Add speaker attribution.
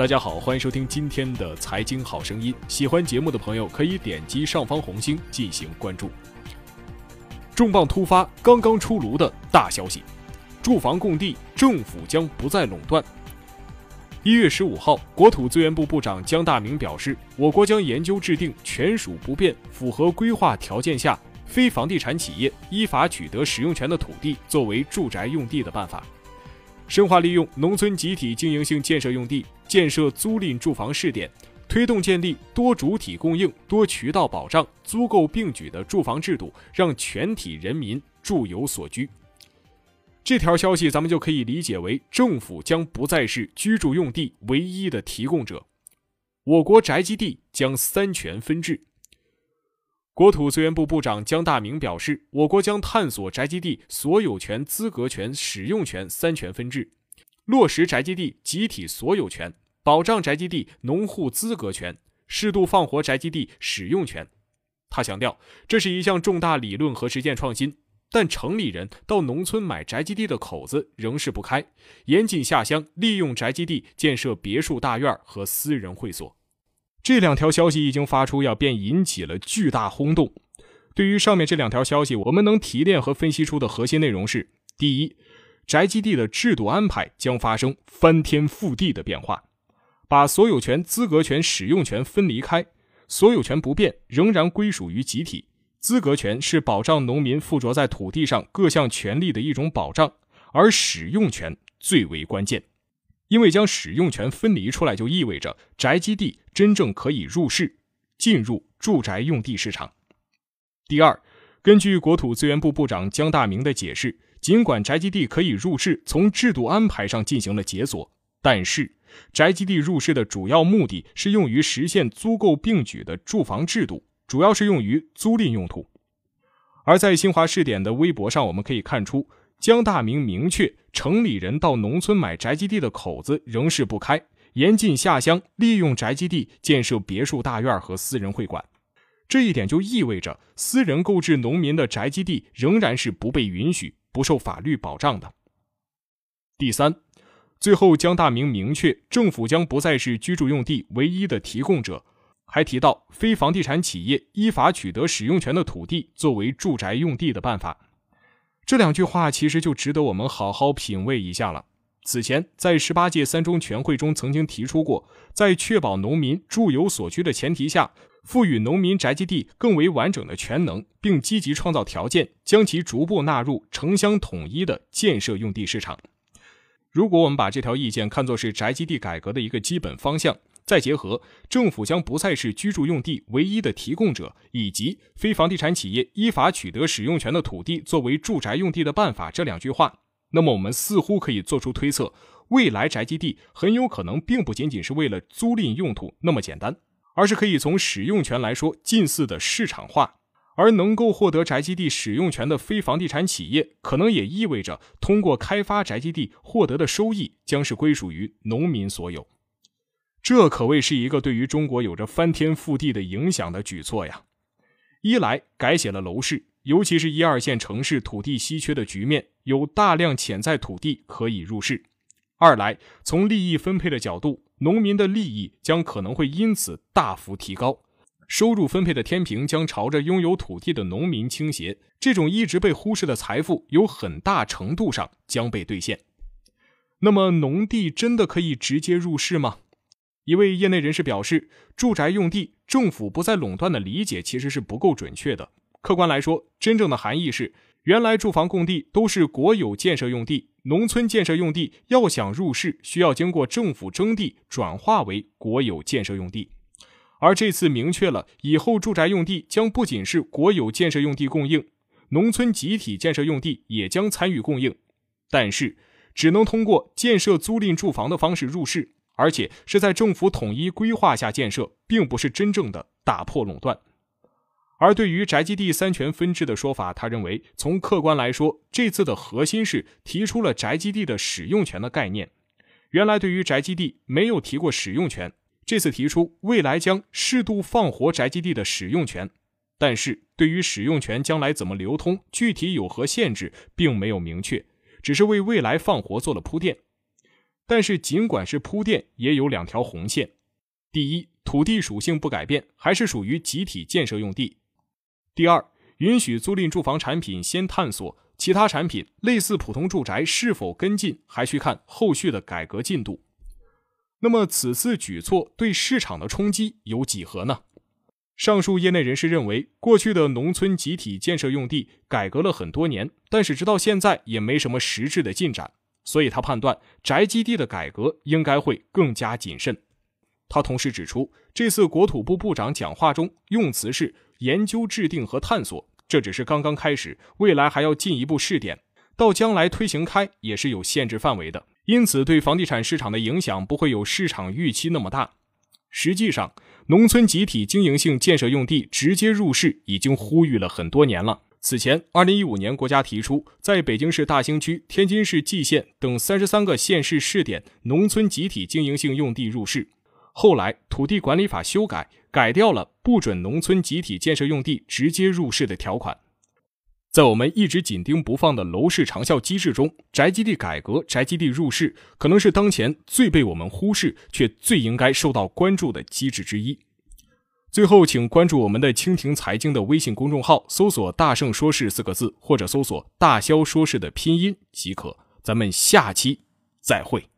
Speaker 1: 大家好，欢迎收听今天的财经好声音。喜欢节目的朋友可以点击上方红星进行关注。重磅突发，刚刚出炉的大消息：住房供地，政府将不再垄断。一月十五号，国土资源部部长姜大明表示，我国将研究制定权属不变、符合规划条件下非房地产企业依法取得使用权的土地作为住宅用地的办法。深化利用农村集体经营性建设用地，建设租赁住房试点，推动建立多主体供应、多渠道保障、租购并举的住房制度，让全体人民住有所居。这条消息咱们就可以理解为，政府将不再是居住用地唯一的提供者，我国宅基地将三权分置。国土资源部部长姜大明表示，我国将探索宅基地所有权、资格权、使用权三权分置，落实宅基地集体所有权，保障宅基地农户资格权，适度放活宅基地使用权。他强调，这是一项重大理论和实践创新，但城里人到农村买宅基地的口子仍是不开，严禁下乡利用宅基地建设别墅大院和私人会所。这两条消息一经发出，呀，便引起了巨大轰动。对于上面这两条消息，我们能提炼和分析出的核心内容是：第一，宅基地的制度安排将发生翻天覆地的变化，把所有权、资格权、使用权分离开，所有权不变，仍然归属于集体；资格权是保障农民附着在土地上各项权利的一种保障，而使用权最为关键。因为将使用权分离出来，就意味着宅基地真正可以入市，进入住宅用地市场。第二，根据国土资源部部长姜大明的解释，尽管宅基地可以入市，从制度安排上进行了解锁，但是宅基地入市的主要目的是用于实现租购并举的住房制度，主要是用于租赁用途。而在新华试点的微博上，我们可以看出。江大明明确，城里人到农村买宅基地的口子仍是不开，严禁下乡利用宅基地建设别墅大院和私人会馆。这一点就意味着，私人购置农民的宅基地仍然是不被允许、不受法律保障的。第三，最后江大明明确，政府将不再是居住用地唯一的提供者，还提到非房地产企业依法取得使用权的土地作为住宅用地的办法。这两句话其实就值得我们好好品味一下了。此前，在十八届三中全会中曾经提出过，在确保农民住有所居的前提下，赋予农民宅基地更为完整的权能，并积极创造条件，将其逐步纳入城乡统一的建设用地市场。如果我们把这条意见看作是宅基地改革的一个基本方向，再结合政府将不再是居住用地唯一的提供者，以及非房地产企业依法取得使用权的土地作为住宅用地的办法这两句话，那么我们似乎可以做出推测：未来宅基地很有可能并不仅仅是为了租赁用途那么简单，而是可以从使用权来说近似的市场化。而能够获得宅基地使用权的非房地产企业，可能也意味着通过开发宅基地获得的收益将是归属于农民所有。这可谓是一个对于中国有着翻天覆地的影响的举措呀！一来改写了楼市，尤其是一二线城市土地稀缺的局面，有大量潜在土地可以入市；二来从利益分配的角度，农民的利益将可能会因此大幅提高，收入分配的天平将朝着拥有土地的农民倾斜，这种一直被忽视的财富，有很大程度上将被兑现。那么，农地真的可以直接入市吗？一位业内人士表示，住宅用地政府不再垄断的理解其实是不够准确的。客观来说，真正的含义是，原来住房供地都是国有建设用地，农村建设用地要想入市，需要经过政府征地转化为国有建设用地。而这次明确了，以后住宅用地将不仅是国有建设用地供应，农村集体建设用地也将参与供应，但是只能通过建设租赁住房的方式入市。而且是在政府统一规划下建设，并不是真正的打破垄断。而对于宅基地三权分置的说法，他认为从客观来说，这次的核心是提出了宅基地的使用权的概念。原来对于宅基地没有提过使用权，这次提出未来将适度放活宅基地的使用权，但是对于使用权将来怎么流通，具体有何限制，并没有明确，只是为未来放活做了铺垫。但是尽管是铺垫，也有两条红线：第一，土地属性不改变，还是属于集体建设用地；第二，允许租赁住房产品先探索，其他产品类似普通住宅是否跟进，还需看后续的改革进度。那么此次举措对市场的冲击有几何呢？上述业内人士认为，过去的农村集体建设用地改革了很多年，但是直到现在也没什么实质的进展，所以他判断宅基地的改革应该会更加谨慎。他同时指出，这次国土部部长讲话中用词是研究、制定和探索，这只是刚刚开始，未来还要进一步试点，到将来推行开也是有限制范围的。因此，对房地产市场的影响不会有市场预期那么大。实际上，农村集体经营性建设用地直接入市已经呼吁了很多年了。此前，二零一五年，国家提出在北京市大兴区、天津市蓟县等三十三个县市试点农村集体经营性用地入市。后来，土地管理法修改，改掉了不准农村集体建设用地直接入市的条款。在我们一直紧盯不放的楼市长效机制中，宅基地改革、宅基地入市可能是当前最被我们忽视却最应该受到关注的机制之一。最后，请关注我们的蜻蜓财经的微信公众号，搜索“大圣说事”四个字，或者搜索“大肖说事”的拼音即可。咱们下期再会。